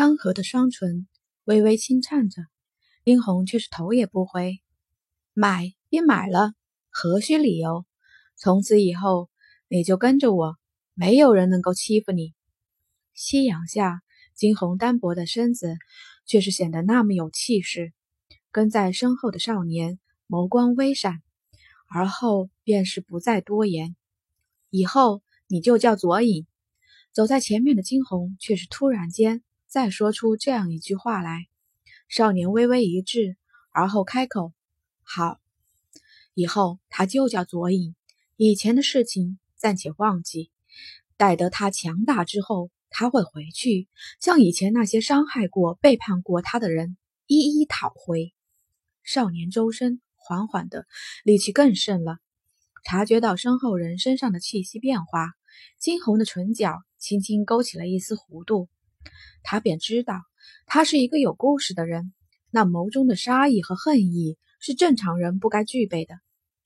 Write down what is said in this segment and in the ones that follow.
干涸的双唇微微轻颤着，殷红却是头也不回。买便买了，何须理由？从此以后，你就跟着我，没有人能够欺负你。夕阳下，金红单薄的身子却是显得那么有气势。跟在身后的少年眸光微闪，而后便是不再多言。以后你就叫左影。走在前面的金红却是突然间再说出这样一句话来。少年微微一滞，而后开口：“好，以后他就叫左影。”以前的事情暂且忘记，待得他强大之后，他会回去，向以前那些伤害过、背叛过他的人一一讨回。少年周身缓缓的力气更盛了，察觉到身后人身上的气息变化，惊红的唇角轻轻勾起了一丝弧度，他便知道他是一个有故事的人，那眸中的杀意和恨意是正常人不该具备的。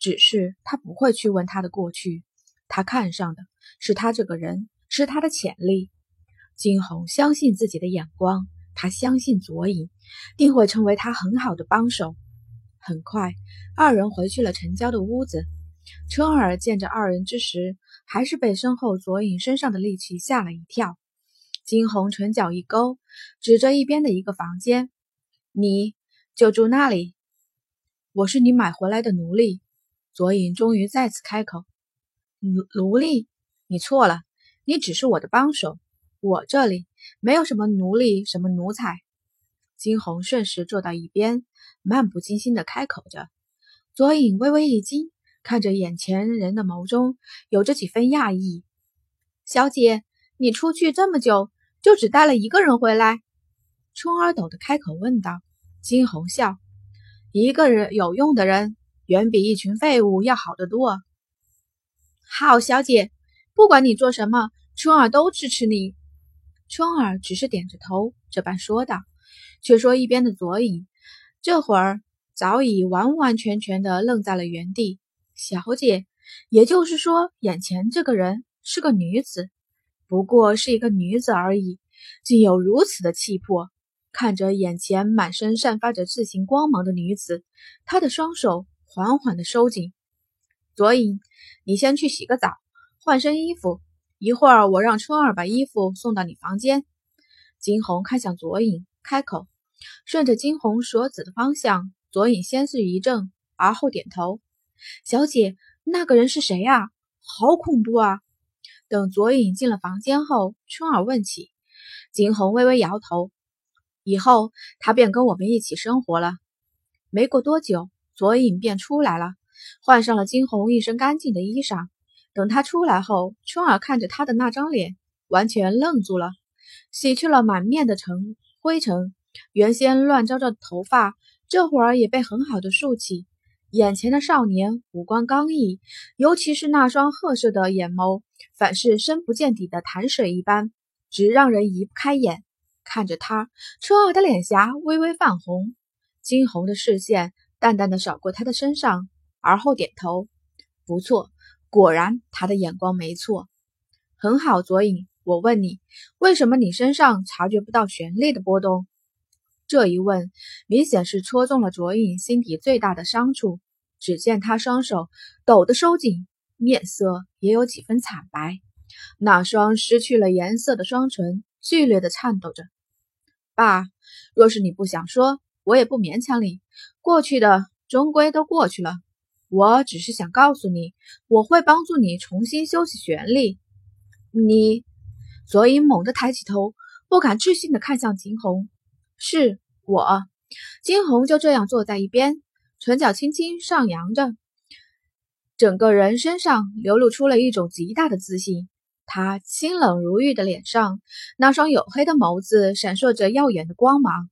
只是他不会去问他的过去，他看上的是他这个人，是他的潜力。金红相信自己的眼光，他相信左影定会成为他很好的帮手。很快，二人回去了陈娇的屋子。春儿见着二人之时，还是被身后左影身上的力气吓了一跳。金红唇角一勾，指着一边的一个房间：“你就住那里，我是你买回来的奴隶。”左影终于再次开口：“奴奴隶，你错了，你只是我的帮手。我这里没有什么奴隶，什么奴才。”金红顺势坐到一边，漫不经心的开口着。左影微微一惊，看着眼前人的眸中有着几分讶异：“小姐，你出去这么久，就只带了一个人回来？”春儿抖的开口问道。金红笑：“一个人有用的人。”远比一群废物要好得多。好，小姐，不管你做什么，春儿都支持你。春儿只是点着头，这般说道。却说一边的左影，这会儿早已完完全全的愣在了原地。小姐，也就是说，眼前这个人是个女子，不过是一个女子而已，竟有如此的气魄。看着眼前满身散发着自信光芒的女子，她的双手。缓缓的收紧，左影，你先去洗个澡，换身衣服。一会儿我让春儿把衣服送到你房间。金红看向左影，开口，顺着金红所指的方向，左影先是一怔，而后点头。小姐，那个人是谁啊？好恐怖啊！等左影进了房间后，春儿问起，金红微微摇头。以后他便跟我们一起生活了。没过多久。左影便出来了，换上了金红一身干净的衣裳。等他出来后，春儿看着他的那张脸，完全愣住了，洗去了满面的尘灰尘，原先乱糟糟的头发，这会儿也被很好的竖起。眼前的少年五官刚毅，尤其是那双褐色的眼眸，反是深不见底的潭水一般，直让人移不开眼。看着他，春儿的脸颊微微泛红，惊鸿的视线。淡淡的扫过他的身上，而后点头，不错，果然他的眼光没错，很好。左影，我问你，为什么你身上察觉不到旋律的波动？这一问明显是戳中了卓影心底最大的伤处。只见他双手抖得收紧，面色也有几分惨白，那双失去了颜色的双唇剧烈的颤抖着。爸，若是你不想说。我也不勉强你，过去的终归都过去了。我只是想告诉你，我会帮助你重新修起旋律。你，左影猛地抬起头，不敢置信地看向秦红。是我。金红就这样坐在一边，唇角轻轻上扬着，整个人身上流露出了一种极大的自信。他清冷如玉的脸上，那双黝黑的眸子闪烁着耀眼的光芒。